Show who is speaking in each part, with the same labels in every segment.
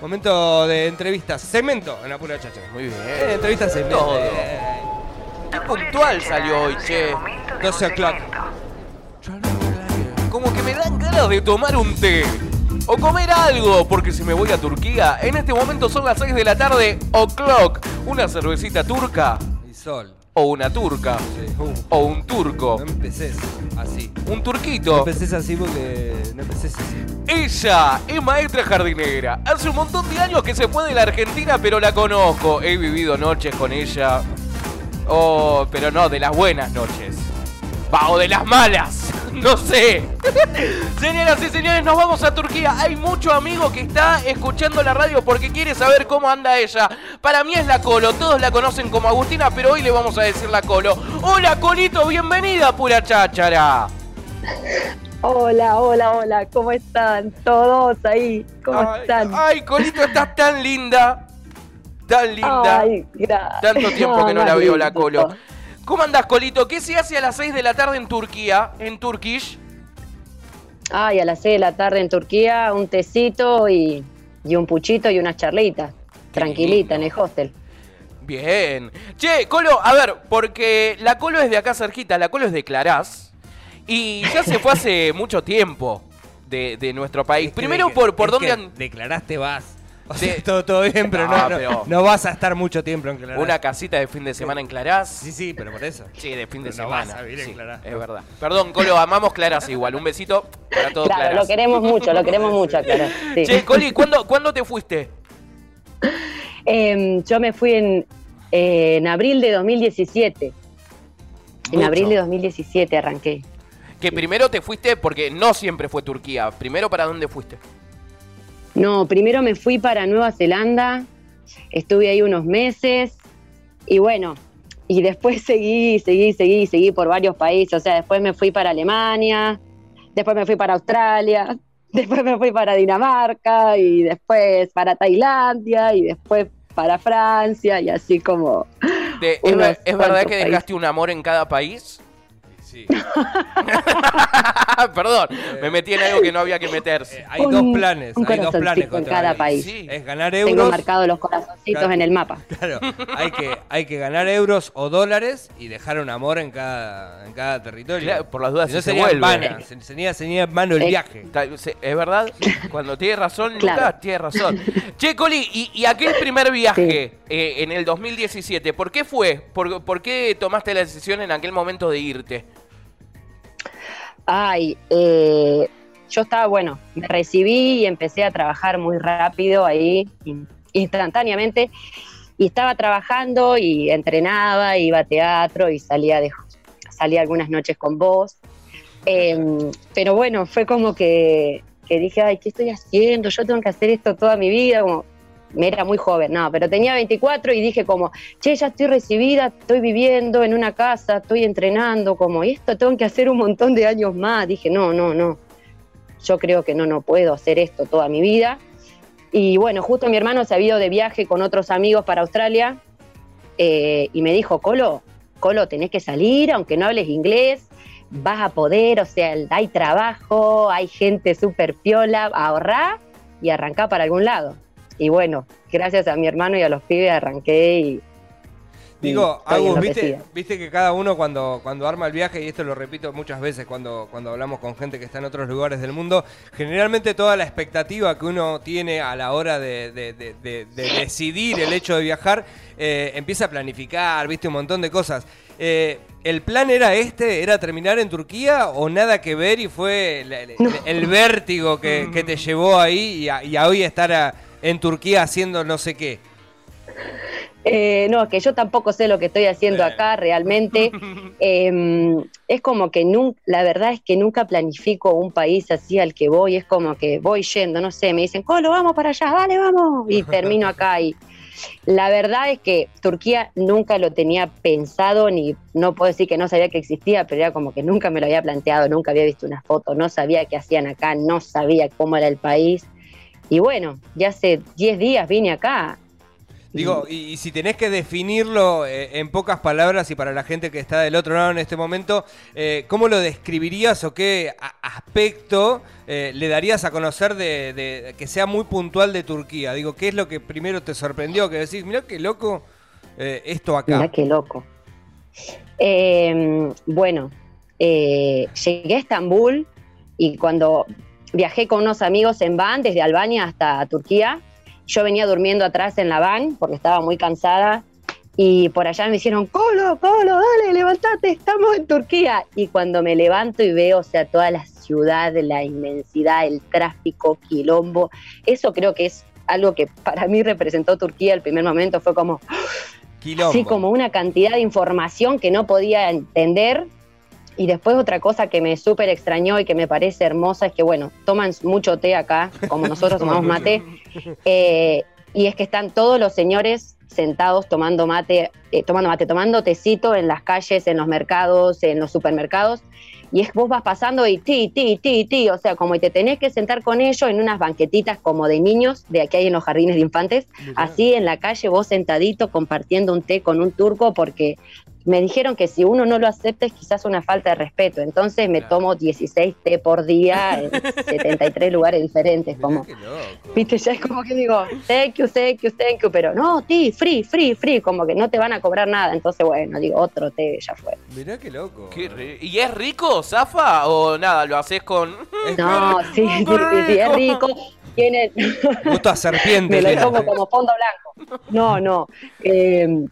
Speaker 1: Momento de entrevistas, segmento en la pura chacha.
Speaker 2: Muy bien.
Speaker 1: Eh, entrevistas segmento.
Speaker 2: Todo. Qué puntual salió hoy, che.
Speaker 1: 12 o'clock.
Speaker 2: Como que me dan ganas de tomar un té. O comer algo, porque si me voy a Turquía, en este momento son las 6 de la tarde, o'clock, una cervecita turca,
Speaker 1: Y sol.
Speaker 2: O una turca,
Speaker 1: Sí. Uh,
Speaker 2: o un turco,
Speaker 1: no empecés así.
Speaker 2: un
Speaker 1: No
Speaker 2: turquito.
Speaker 1: empecés así porque. No empecés así.
Speaker 2: Ella es maestra jardinera. Hace un montón de años que se fue de la Argentina, pero la conozco. He vivido noches con ella. Oh, pero no, de las buenas noches. Va, o de las malas. No sé. Señoras y señores, nos vamos a Turquía. Hay mucho amigo que está escuchando la radio porque quiere saber cómo anda ella. Para mí es la Colo. Todos la conocen como Agustina, pero hoy le vamos a decir la Colo. Hola, Colito. Bienvenida, pura cháchara.
Speaker 3: Hola, hola, hola, ¿cómo están todos ahí? ¿Cómo
Speaker 2: Ay,
Speaker 3: están?
Speaker 2: Ay, Colito, estás tan linda. Tan linda.
Speaker 3: Ay, gracias.
Speaker 2: Tanto tiempo que no la veo la. Colo. ¿Cómo andás, Colito? ¿Qué se hace a las 6 de la tarde en Turquía? En Turkish.
Speaker 3: Ay, a las 6 de la tarde en Turquía, un tecito y, y un puchito y unas charlitas. Tranquilita en el hostel.
Speaker 2: Bien. Che, Colo, a ver, porque la Colo es de acá cerquita, la Colo es de Clarás. Y ya se fue hace mucho tiempo de, de nuestro país.
Speaker 1: Es que
Speaker 2: Primero,
Speaker 1: de-
Speaker 2: por, por dónde
Speaker 1: Declaraste vas. O sea, todo, todo bien, pero no,
Speaker 2: No,
Speaker 1: no,
Speaker 2: pero-
Speaker 1: no vas a estar mucho tiempo en Clarás.
Speaker 2: Una casita de fin de semana en Clarás.
Speaker 1: Sí, sí, pero por eso.
Speaker 2: Sí, de fin de
Speaker 1: Pero
Speaker 2: semana.
Speaker 1: vas a vivir en
Speaker 2: Sí,
Speaker 1: Clarás.
Speaker 2: Es verdad. Perdón, Colo, amamos Clarás igual. Un besito para todos
Speaker 3: Claro,
Speaker 2: Clarás.
Speaker 3: lo queremos mucho, lo queremos mucho, claro. sí.
Speaker 2: Che, Coli, ¿cuándo, ¿cuándo te fuiste?
Speaker 3: Em, yo me fui en, eh, en abril de 2017. En abril de 2017 arranqué.
Speaker 2: Que primero te fuiste porque no siempre fue Turquía. Primero, ¿para dónde fuiste?
Speaker 3: No, primero me fui para Nueva Zelanda, estuve ahí unos meses y bueno, y después seguí, seguí, seguí, seguí por varios países, o sea, después me fui para Alemania, después me fui para Australia, después me fui para Dinamarca y después para Tailandia y después para Francia y así como...
Speaker 2: De- ¿es, verdad que
Speaker 3: países.
Speaker 2: dejaste un amor en cada país?
Speaker 1: Sí.
Speaker 2: Perdón, me metí en algo que no había que meterse.
Speaker 1: Eh, hay
Speaker 3: Un-
Speaker 1: dos planes,
Speaker 3: un
Speaker 1: hay dos planes
Speaker 3: en cada país.
Speaker 2: Sí.
Speaker 1: Es ganar
Speaker 3: Tengo
Speaker 1: euros.
Speaker 3: marcados los corazoncitos
Speaker 1: Claro.
Speaker 3: en el mapa.
Speaker 1: Claro, hay que, hay que ganar euros o dólares y dejar un amor en cada, en cada territorio.
Speaker 2: Claro, por las dudas,
Speaker 1: Si no
Speaker 2: se
Speaker 1: sería en
Speaker 2: vuelve.
Speaker 1: vana, se- sería, sería en vano el
Speaker 3: Eh,
Speaker 1: viaje.
Speaker 2: Se- Es verdad, cuando tienes razón,
Speaker 3: Claro.
Speaker 2: Lucas, tienes razón. Che, Coli, y, y aquel primer viaje eh, en el 2017, ¿por qué fue? ¿Por, por qué tomaste la decisión en aquel momento de irte?
Speaker 3: Ay, eh, yo estaba, bueno, me recibí y empecé a trabajar muy rápido ahí, in- instantáneamente, y estaba trabajando y entrenaba, iba a teatro y salía, de, salía algunas noches con vos. Em, pero bueno, fue como que, que dije, ay, ¿qué estoy haciendo? Yo tengo que hacer esto toda mi vida, me era muy joven, no, pero tenía 24 y dije como, che, ya estoy recibida, estoy viviendo en una casa, estoy entrenando, como, y esto tengo que hacer un montón de años más. Dije, no, no, no, yo creo que no, no puedo hacer esto toda mi vida. Y bueno, justo mi hermano se había ido de viaje con otros amigos para Australia eh, y me dijo, Colo, Colo, tenés que salir, aunque no hables inglés, vas a poder, o sea, hay trabajo, hay gente súper piola, ahorrá y arrancá para algún lado. Y bueno, gracias a mi hermano y a los pibes arranqué y...
Speaker 1: Digo,
Speaker 3: y
Speaker 1: Agus, ¿viste, que cada uno cuando, cuando arma el viaje, y esto lo repito muchas veces cuando, cuando hablamos con gente que está en otros lugares del mundo, generalmente toda la expectativa que uno tiene a la hora de, de- de- de- de decidir el hecho de viajar, eh, empieza a planificar, viste, un montón de cosas. Eh, ¿El plan era este? ¿Era terminar en Turquía o nada que ver y fue el, el- el vértigo que, que te llevó ahí y a, y a hoy estar a- en Turquía haciendo no sé qué?
Speaker 3: Eh, no, es que yo tampoco sé lo que estoy haciendo
Speaker 1: Eh.
Speaker 3: acá realmente. Eh, es como que nunca, la verdad es que nunca planifico un país así al que voy, es como que voy yendo, no sé, me dicen, Colo, vamos para allá, vale, vamos, y termino acá. Y la verdad es que Turquía nunca lo tenía pensado, ni no puedo decir que no sabía que existía, pero era como que nunca me lo había planteado, nunca había visto una foto, no sabía qué hacían acá, no sabía cómo era el país. Y bueno, ya hace 10 días vine acá
Speaker 1: Digo, y, si tenés que definirlo eh, en pocas palabras y para la gente que está del otro lado en este momento, eh, ¿cómo lo describirías o qué aspecto eh, le darías a conocer de, que sea muy puntual de Turquía? Digo, ¿qué es lo que primero te sorprendió? Que decís, mira qué loco esto acá.
Speaker 3: Mira qué loco. Bueno, llegué a Estambul y cuando viajé con unos amigos en van desde Albania hasta Turquía, yo venía durmiendo atrás en la van porque estaba muy cansada y por allá me dijeron, Colo, Colo, dale, levantate, estamos en Turquía. Y cuando me levanto y veo, o sea, toda la ciudad, la inmensidad, el tráfico, quilombo, eso creo que es algo que para mí representó Turquía el primer momento, fue como, quilombo. sí, como una cantidad de información que no podía entender y después otra cosa que me súper extrañó y que me parece hermosa es que, bueno, toman mucho té acá, como nosotros tomamos mate, eh, y es que están todos los señores sentados tomando mate, eh, tomando mate, tomando tecito en las calles, en los mercados, en los supermercados, y es vos vas pasando y ti, ti, ti, ti, o sea, como te tenés que sentar con ellos en unas banquetitas como de niños, de aquí hay en los jardines de infantes, así en la calle vos sentadito compartiendo un té con un turco porque me dijeron que si uno no lo acepta es quizás una falta de respeto. Entonces me tomo 16 té por día en 73 lugares diferentes. como, Viste, ya es como que digo, thank you, thank you, thank you, pero no, ti, free, free, free, como que no te van a cobrar nada. Entonces, bueno, digo, otro té ya fue.
Speaker 2: Mirá qué loco. ¿Y es rico, Zafa? ¿O nada, lo haces con.?
Speaker 3: no, sí, sí, sí, es rico. Tiene.
Speaker 1: Gusto serpiente.
Speaker 3: me lo tomo como fondo blanco. No, no. Eh,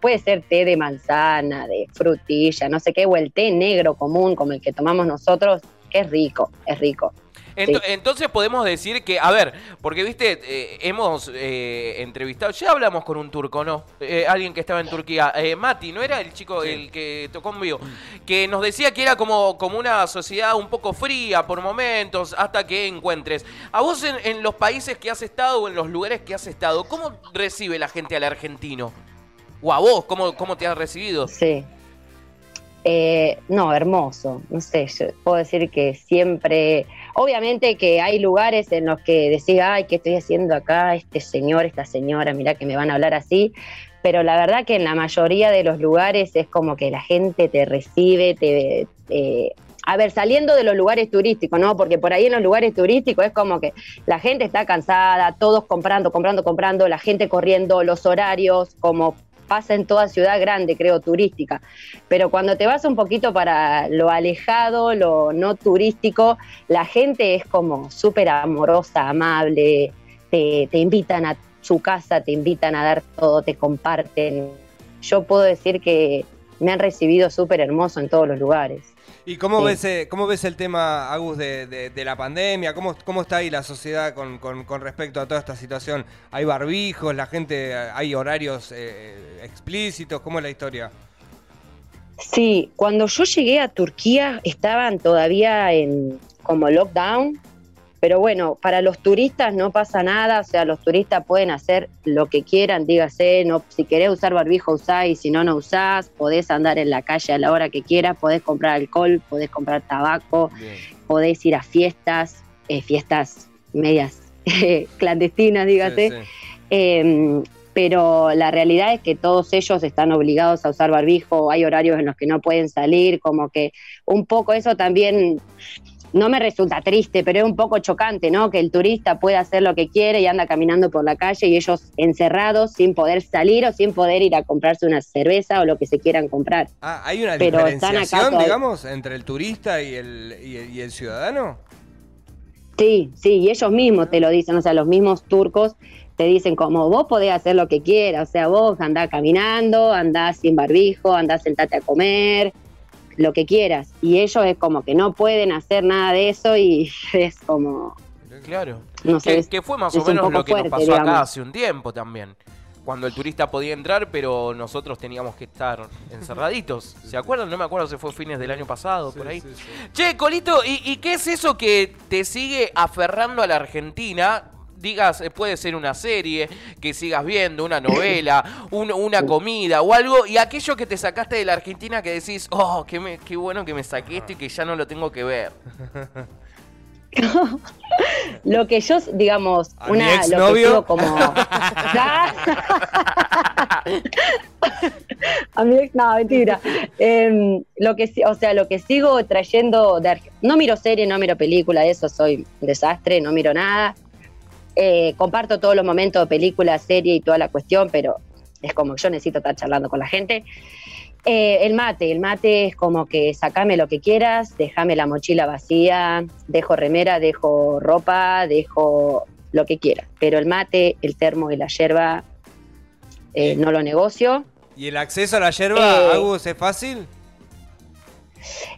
Speaker 3: puede ser té de manzana, de frutilla, no sé qué, o el té negro común como el que tomamos nosotros, que es rico, es rico.
Speaker 2: Entonces podemos decir que, a ver, porque viste, eh, hemos eh, entrevistado, ya hablamos con un turco, ¿no? Eh, alguien que estaba en Turquía, Mati, ¿no era el chico el que tocó en vivo? Que nos decía que era como, como una sociedad un poco fría por momentos, hasta que encuentres. A vos en, en los países que has estado o en los lugares que has estado, ¿cómo recibe la gente al argentino? o a vos, ¿cómo, cómo te has recibido?
Speaker 3: Sí. Eh, no, hermoso. No sé, yo puedo decir que siempre, obviamente que hay lugares en los que decís, ay, ¿qué estoy haciendo acá? Este señor, esta señora, mira que me van a hablar así. Pero la verdad que en la mayoría de los lugares es como que la gente te recibe, te, a ver, saliendo de los lugares turísticos, ¿no? Porque por ahí en los lugares turísticos es como que la gente está cansada, todos comprando, comprando, comprando, la gente corriendo, los horarios, como pasa en toda ciudad grande, creo, turística. Pero cuando te vas un poquito para lo alejado, lo no turístico, la gente es como súper amorosa, amable, te, te invitan a su casa, te invitan a dar todo, te comparten. Yo puedo decir que me han recibido súper hermoso en todos los lugares.
Speaker 1: ¿Y cómo, ves, eh, cómo ves el tema, Agus, de, la pandemia? ¿Cómo, ¿Cómo está ahí la sociedad con, respecto a toda esta situación? ¿Hay barbijos? ¿La gente, hay horarios eh, explícitos? ¿Cómo es la historia?
Speaker 3: Sí, cuando yo llegué a Turquía estaban todavía en como lockdown, pero bueno, para los turistas no pasa nada, o sea, los turistas pueden hacer lo que quieran, dígase, no, si querés usar barbijo usá y si no, no usás, podés andar en la calle a la hora que quieras, podés comprar alcohol, podés comprar tabaco, podés ir a fiestas, eh, fiestas medias clandestinas, dígase. Em, pero la realidad es que todos ellos están obligados a usar barbijo, hay horarios en los que no pueden salir, como que un poco eso también no me resulta triste, pero es un poco chocante, ¿no? Que el turista pueda hacer lo que quiere y anda caminando por la calle y ellos encerrados sin poder salir o sin poder ir a comprarse una cerveza o lo que se quieran comprar.
Speaker 1: Ah, ¿hay una diferenciación, digamos, entre el turista y el, y el, ciudadano?
Speaker 3: Sí, sí, y ellos mismos te lo dicen, o sea, los mismos turcos te dicen como vos podés hacer lo que quieras, o sea, vos andás caminando, andás sin barbijo, andás sentate a comer, lo que quieras. Y ellos es como que no pueden hacer nada de eso y es como...
Speaker 2: Claro. No sé, que, fue más o menos lo que nos pasó acá hace un tiempo también. Cuando el turista podía entrar, pero nosotros teníamos que estar encerraditos. ¿Se acuerdan? No me acuerdo si fue fines del año pasado, por ahí. Che, Colito, ¿y, ¿y qué es eso que te sigue aferrando a la Argentina? Digas, eh, puede ser una serie, que sigas viendo, una novela, una comida o algo, y aquello que te sacaste de la Argentina que decís, oh, qué, qué bueno que me saqué esto y que ya no lo tengo que ver.
Speaker 3: lo que yo, digamos,
Speaker 1: ¿A mi
Speaker 3: una, lo que sigo como. A mi ex, no, mentira. Em, lo que, o sea, lo que sigo trayendo de No miro serie, no miro película, eso soy un desastre, no miro nada. Eh, comparto todos los momentos de película, serie y toda la cuestión, pero es como yo necesito estar charlando con la gente. Eh, el mate, el mate es como que sacame lo que quieras, déjame la mochila vacía, dejo remera, dejo ropa, dejo lo que quieras. Pero el mate, el termo y la yerba eh, no lo negocio.
Speaker 1: ¿Y el acceso a la yerba, Agus, es fácil?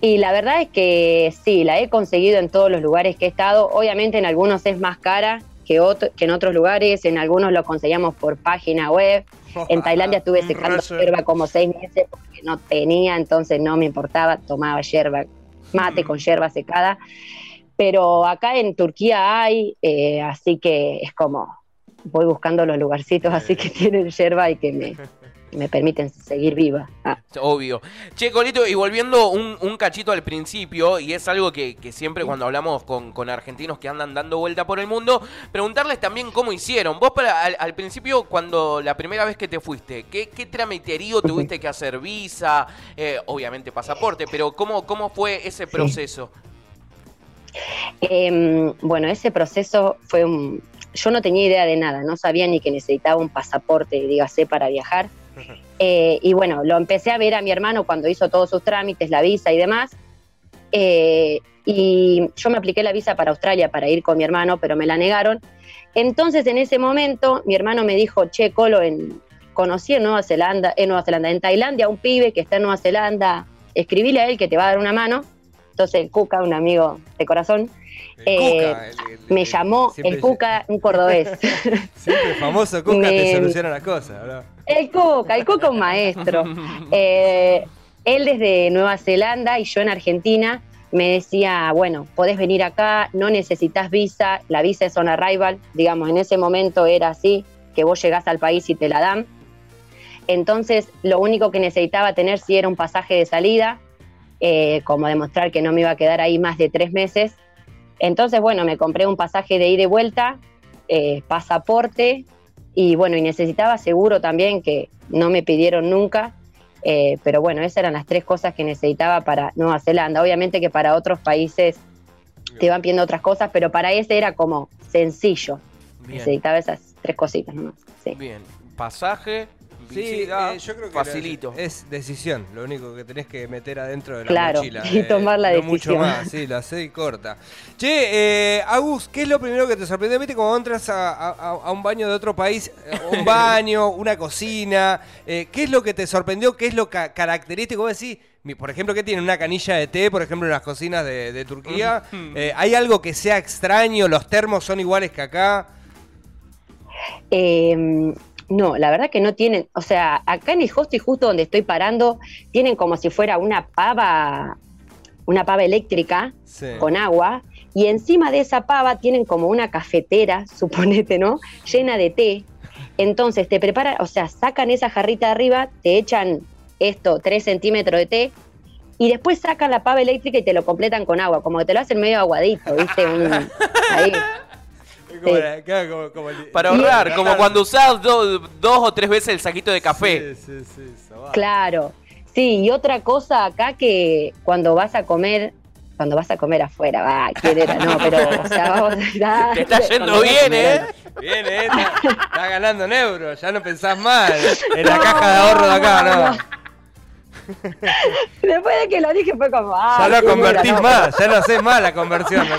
Speaker 3: Y la verdad es que sí, la he conseguido en todos los lugares que he estado. Obviamente en algunos es más cara que, otro- que en otros lugares, en algunos lo conseguíamos por página web. En Tailandia estuve secando hierba como seis meses porque no tenía, entonces no me importaba, tomaba hierba, mate con hierba secada. Pero acá en Turquía hay, eh, así que es como, voy buscando los lugarcitos así que tienen hierba y que me, me permiten seguir viva. Ah.
Speaker 2: Obvio. Che, Colito, y volviendo un, un cachito al principio, y es algo que, que siempre cuando hablamos con, con argentinos que andan dando vuelta por el mundo, preguntarles también cómo hicieron. Vos para, al, al principio, cuando la primera vez que te fuiste, ¿qué, qué tramiterío tuviste que hacer? Visa, eh, obviamente pasaporte, pero ¿cómo, cómo fue ese proceso?
Speaker 3: Em, bueno, ese proceso fue un... Yo no tenía idea de nada, no sabía ni que necesitaba un pasaporte, dígase, para viajar. Eh, y bueno, lo empecé a ver a mi hermano cuando hizo todos sus trámites, la visa y demás. Eh, y yo me apliqué la visa para Australia para ir con mi hermano, pero me la negaron. Entonces, en ese momento, mi hermano me dijo, che, Colo, en, conocí en Nueva Zelanda, en Nueva Zelanda, en Tailandia, un pibe que está en Nueva Zelanda, escribile a él que te va a dar una mano. Entonces, el Cuca, un amigo de corazón,
Speaker 1: El
Speaker 3: eh,
Speaker 1: Cuca, el- el-
Speaker 3: me llamó el Cuca, un cordobés.
Speaker 1: Siempre el famoso Cuca te soluciona las cosas, ¿verdad?
Speaker 3: El Cuca, el Cuca un maestro. Eh, él desde Nueva Zelanda y yo en Argentina me decía, bueno, podés venir acá, no necesitas visa, la visa es on arrival, digamos, en ese momento era así, que vos llegás al país y te la dan. Entonces, lo único que necesitaba tener sí era un pasaje de salida, eh, como demostrar que no me iba a quedar ahí más de tres meses. Entonces, bueno, me compré un pasaje de ida y vuelta, eh, pasaporte, y bueno, y necesitaba seguro también que no me pidieron nunca, eh, pero bueno, esas eran las tres cosas que necesitaba para Nueva Zelanda. Obviamente que para otros países te van pidiendo otras cosas, pero para ese era como sencillo.
Speaker 2: Bien,
Speaker 3: Necesitaba esas tres cositas nomás. Sí.
Speaker 2: bien. Pasaje,
Speaker 1: Sí, eh, yo creo que
Speaker 2: facilito.
Speaker 1: es decisión, lo único que tenés que meter adentro de la
Speaker 3: Claro,
Speaker 1: mochila.
Speaker 3: y tomar la
Speaker 1: no mucho
Speaker 3: decisión.
Speaker 1: más, sí, la sé y corta. Che, eh, Agus, ¿qué es lo primero que te sorprendió? Viste cuando entras a, a- a un baño de otro país, eh, un baño, una cocina, eh, ¿qué es lo que te sorprendió? ¿Qué es lo ca- característico? Vos decís, por ejemplo, ¿qué tiene una canilla de té, por ejemplo, en las cocinas de, de Turquía? Eh, ¿Hay algo que sea extraño? ¿Los termos son iguales que acá?
Speaker 3: Eh, no, la verdad que no tienen, o sea, acá en el hostel justo donde estoy parando, tienen como si fuera una pava, una pava eléctrica
Speaker 1: Sí.
Speaker 3: con agua, y encima de esa pava tienen como una cafetera, suponete, ¿no? Llena de té. Entonces te preparan, o sea, sacan esa jarrita de arriba, te echan esto, 3 centímetros de té, y después sacan la pava eléctrica y te lo completan con agua, como que te lo hacen medio aguadito, ¿viste? Un- ahí.
Speaker 1: Como
Speaker 3: Sí.
Speaker 1: la- claro, como- como el-
Speaker 2: Para
Speaker 1: el-
Speaker 2: ahorrar,
Speaker 1: el-
Speaker 2: como cuando usás do- dos o tres veces el saquito de café.
Speaker 1: Sí, sí, sí.
Speaker 3: Claro. Sí, y otra cosa acá que cuando vas a comer, cuando vas a comer afuera, va, quién era, no, pero, o sea, vamos a
Speaker 2: Te está yendo bien, ¿eh?
Speaker 1: Bien, eh, está, está ganando en euros, ya no pensás mal. En la caja de ahorro de acá, no.
Speaker 3: Después de que lo dije fue como, ah,
Speaker 1: Ya lo
Speaker 3: era,
Speaker 1: convertís
Speaker 3: no.
Speaker 1: más, ya no haces más la conversión, ¿no?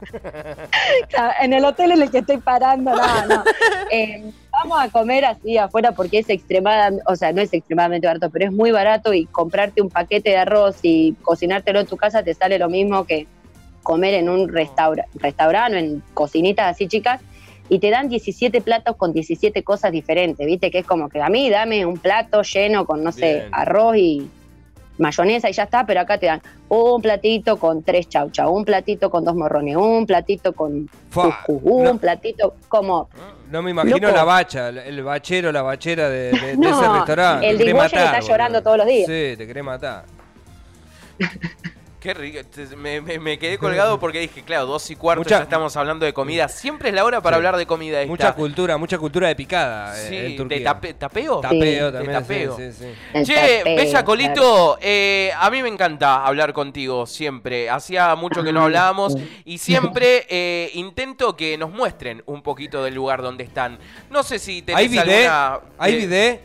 Speaker 3: En el hotel en el que estoy parando, no, no. Eh, vamos a comer así afuera porque es extremadamente, o sea, no es extremadamente barato, pero es muy barato y comprarte un paquete de arroz y cocinártelo en tu casa te sale lo mismo que comer en un restaura restaurante o en cocinitas así chicas y te dan 17 platos con 17 cosas diferentes, ¿viste? Que es como que a mí dame un plato lleno con, no sé,
Speaker 1: Bien.
Speaker 3: arroz y mayonesa y ya está, pero acá te dan un platito con tres chauchas, un platito con dos morrones, un platito con un
Speaker 1: no.
Speaker 3: platito como...
Speaker 1: No me imagino
Speaker 3: Loco.
Speaker 1: la bacha, el- bachero, la bachera de, de- de
Speaker 3: No,
Speaker 1: ese restaurante.
Speaker 3: el
Speaker 1: matar,
Speaker 3: está llorando todos los días.
Speaker 1: Sí, te querés matar.
Speaker 2: Qué rico. Te- Me, me- me quedé colgado porque dije, claro, dos y cuarto
Speaker 1: Mucha-
Speaker 2: ya estamos hablando de comida. Siempre es la hora para
Speaker 1: Sí.
Speaker 2: hablar de comida. esta.
Speaker 1: Mucha cultura, mucha cultura de picada eh,
Speaker 2: Sí,
Speaker 1: en
Speaker 2: de tape- tapeo.
Speaker 1: Tapeo
Speaker 3: Sí.
Speaker 1: también.
Speaker 2: De tapeo.
Speaker 1: Sí, sí, sí.
Speaker 3: El
Speaker 2: Che,
Speaker 3: tapeo,
Speaker 2: Bella
Speaker 3: claro.
Speaker 2: Colito, eh, a mí me encanta hablar contigo siempre. Hacía mucho que no
Speaker 3: Ah,
Speaker 2: hablábamos y siempre eh, intento que nos muestren un poquito del lugar donde están. No sé si tenés alguna...
Speaker 1: ¿Hay
Speaker 2: eh,
Speaker 1: bidet?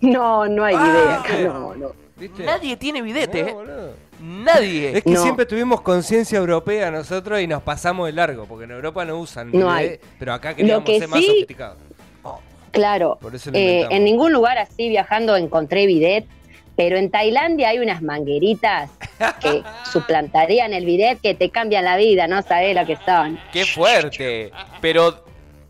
Speaker 3: No, no hay
Speaker 1: Ah,
Speaker 3: idea. acá,
Speaker 1: bien.
Speaker 3: No, no.
Speaker 1: ¿Viste?
Speaker 2: Nadie tiene bidete,
Speaker 1: No,
Speaker 2: eh.
Speaker 1: boludo.
Speaker 2: Nadie.
Speaker 1: Es que
Speaker 3: No.
Speaker 1: siempre tuvimos conciencia europea nosotros y nos pasamos de largo, porque en Europa no usan
Speaker 3: No
Speaker 1: pero acá queríamos
Speaker 3: que
Speaker 1: ser más sofisticados.
Speaker 3: Claro.
Speaker 1: Por eso lo
Speaker 3: Eh, en ningún lugar así viajando encontré bidet, pero en Tailandia hay unas mangueritas que suplantarían el bidet que te cambian la vida, no sabés lo que son.
Speaker 2: Qué fuerte. Pero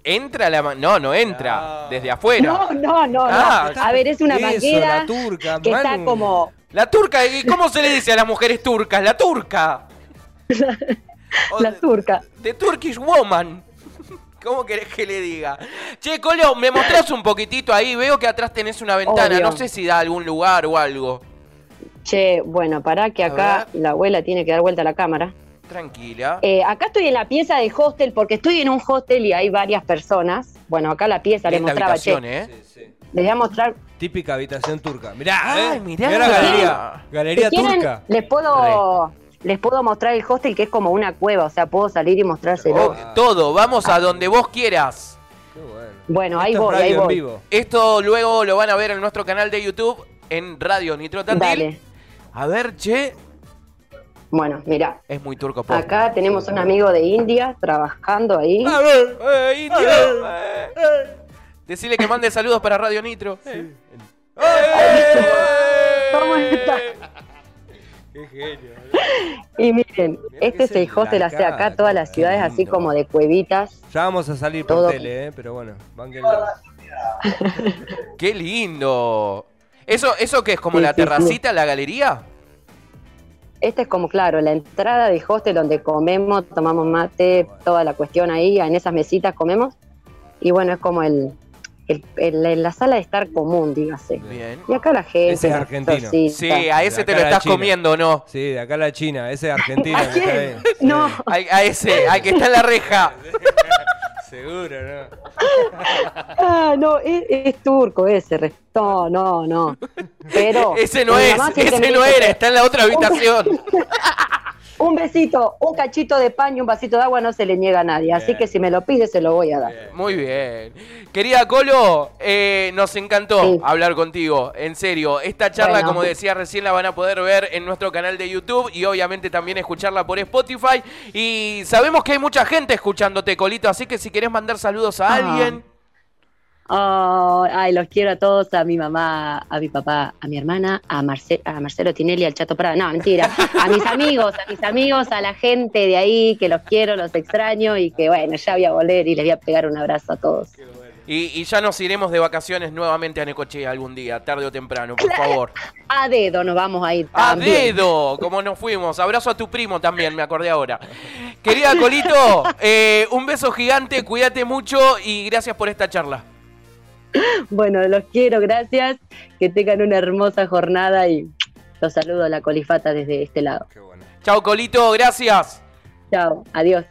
Speaker 2: entra la... No, no entra.
Speaker 1: No.
Speaker 2: Desde afuera.
Speaker 3: No, no, no,
Speaker 2: Ah,
Speaker 3: no. A ver, es una
Speaker 1: Eso,
Speaker 3: manguera
Speaker 1: la turca,
Speaker 3: que está como
Speaker 2: La turca, ¿y cómo se le dice a las mujeres turcas? La turca.
Speaker 3: La
Speaker 2: de-
Speaker 3: turca.
Speaker 2: The Turkish Woman. ¿Cómo querés que le diga? Che, Colo, me mostrás un poquitito ahí. Veo que atrás tenés una ventana.
Speaker 3: Obvio.
Speaker 2: No sé si da algún lugar o algo.
Speaker 3: Che, bueno, pará que acá la abuela tiene que dar vuelta a la cámara.
Speaker 2: Tranquila.
Speaker 3: Eh, acá estoy en la pieza del hostel porque estoy en un hostel y hay varias personas. Bueno, acá la pieza
Speaker 2: Linda
Speaker 3: mostraba, che.
Speaker 2: ¿eh?
Speaker 1: Sí, sí.
Speaker 3: Les voy a mostrar.
Speaker 1: Típica habitación turca. Mirá,
Speaker 2: Ay,
Speaker 1: ¿eh?
Speaker 2: mirá.
Speaker 1: la galería. Galería
Speaker 3: si quieren,
Speaker 1: turca.
Speaker 3: les puedo les puedo mostrar el hostel que es como una cueva, o sea, puedo salir y mostrárselo.
Speaker 2: Oh, todo, vamos a donde vos quieras.
Speaker 1: Qué bueno.
Speaker 3: Bueno, ahí voy,
Speaker 1: radio
Speaker 3: ahí
Speaker 1: en
Speaker 3: voy.
Speaker 1: vivo.
Speaker 2: Esto luego lo van a ver en nuestro canal de YouTube en Radio Nitro Tandil.
Speaker 3: Dale.
Speaker 2: A ver, che.
Speaker 3: Bueno, mira,
Speaker 2: Es muy turco.
Speaker 3: acá tenemos un amigo de India trabajando ahí.
Speaker 1: A ver.
Speaker 2: ¡Eh, indio! Eh. Decirle que mande saludos para Radio Nitro. ¡Eh!
Speaker 3: ¿Cómo está?
Speaker 1: Qué genio.
Speaker 3: Y miren,
Speaker 1: Mirá
Speaker 3: este
Speaker 1: que
Speaker 3: es el hostel
Speaker 1: de acá,
Speaker 3: acá, todas las ciudades así como de cuevitas.
Speaker 1: Ya vamos a salir por
Speaker 3: Todo.
Speaker 1: tele, ¿eh? pero bueno, bánquenlo.
Speaker 2: ¡Qué lindo! ¿Eso, eso qué es? ¿Como
Speaker 3: Sí,
Speaker 2: la
Speaker 3: sí,
Speaker 2: terracita, la galería?
Speaker 3: Este es como, claro, la entrada del hostel donde comemos, tomamos mate, toda la cuestión ahí, en esas mesitas comemos. Y bueno, es como el, el- el- la sala de estar común, dígase.
Speaker 2: Bien.
Speaker 3: Y acá la gente.
Speaker 1: Ese es argentino.
Speaker 2: Sí, a ese te lo estás
Speaker 1: China.
Speaker 2: comiendo, ¿no?
Speaker 1: Sí, de acá la China, ese es argentino.
Speaker 3: ¿A quién? No.
Speaker 1: Sí.
Speaker 2: A, a ese, al que está en la reja.
Speaker 1: Seguro, ¿no?
Speaker 3: Ah, no, es, es turco ese. No, no, no. Pero.
Speaker 2: Ese no es, ese no era, está en la otra habitación.
Speaker 3: Un besito, un cachito de pan y un vasito de agua no se le niega a nadie. Así que si me lo pide, se lo voy a dar.
Speaker 1: Bien.
Speaker 2: Muy bien. Querida Colo, eh, nos encantó
Speaker 3: Sí.
Speaker 2: hablar contigo. En serio, esta charla,
Speaker 3: Bueno.
Speaker 2: como decía recién, la van a poder ver en nuestro canal de YouTube y obviamente también escucharla por Spotify. Y sabemos que hay mucha gente escuchándote, Colito, así que si querés mandar saludos a
Speaker 3: Ah.
Speaker 2: alguien.
Speaker 3: Oh, ay, los quiero a todos, a mi mamá, a mi papá, a mi hermana, a, Marce- a Marcelo Tinelli, al Chato Prada. No, mentira. A mis amigos, a mis amigos, a la gente de ahí, que los quiero, los extraño y que bueno, ya voy a volver y les voy a pegar un abrazo a todos.
Speaker 2: Y, y ya nos iremos de vacaciones nuevamente a Necochea algún día, tarde o temprano, por favor.
Speaker 3: A dedo nos vamos a ir
Speaker 2: ¡A dedo! Como nos fuimos. Abrazo a tu primo también, me acordé ahora. Querida Colito, eh, un beso gigante, cuídate mucho y gracias por esta charla.
Speaker 3: Bueno, los quiero, gracias. Que tengan una hermosa jornada y los saludo a la colifata desde este lado.
Speaker 1: Qué bueno.
Speaker 2: Chao, Colito, gracias.
Speaker 3: Chao, adiós.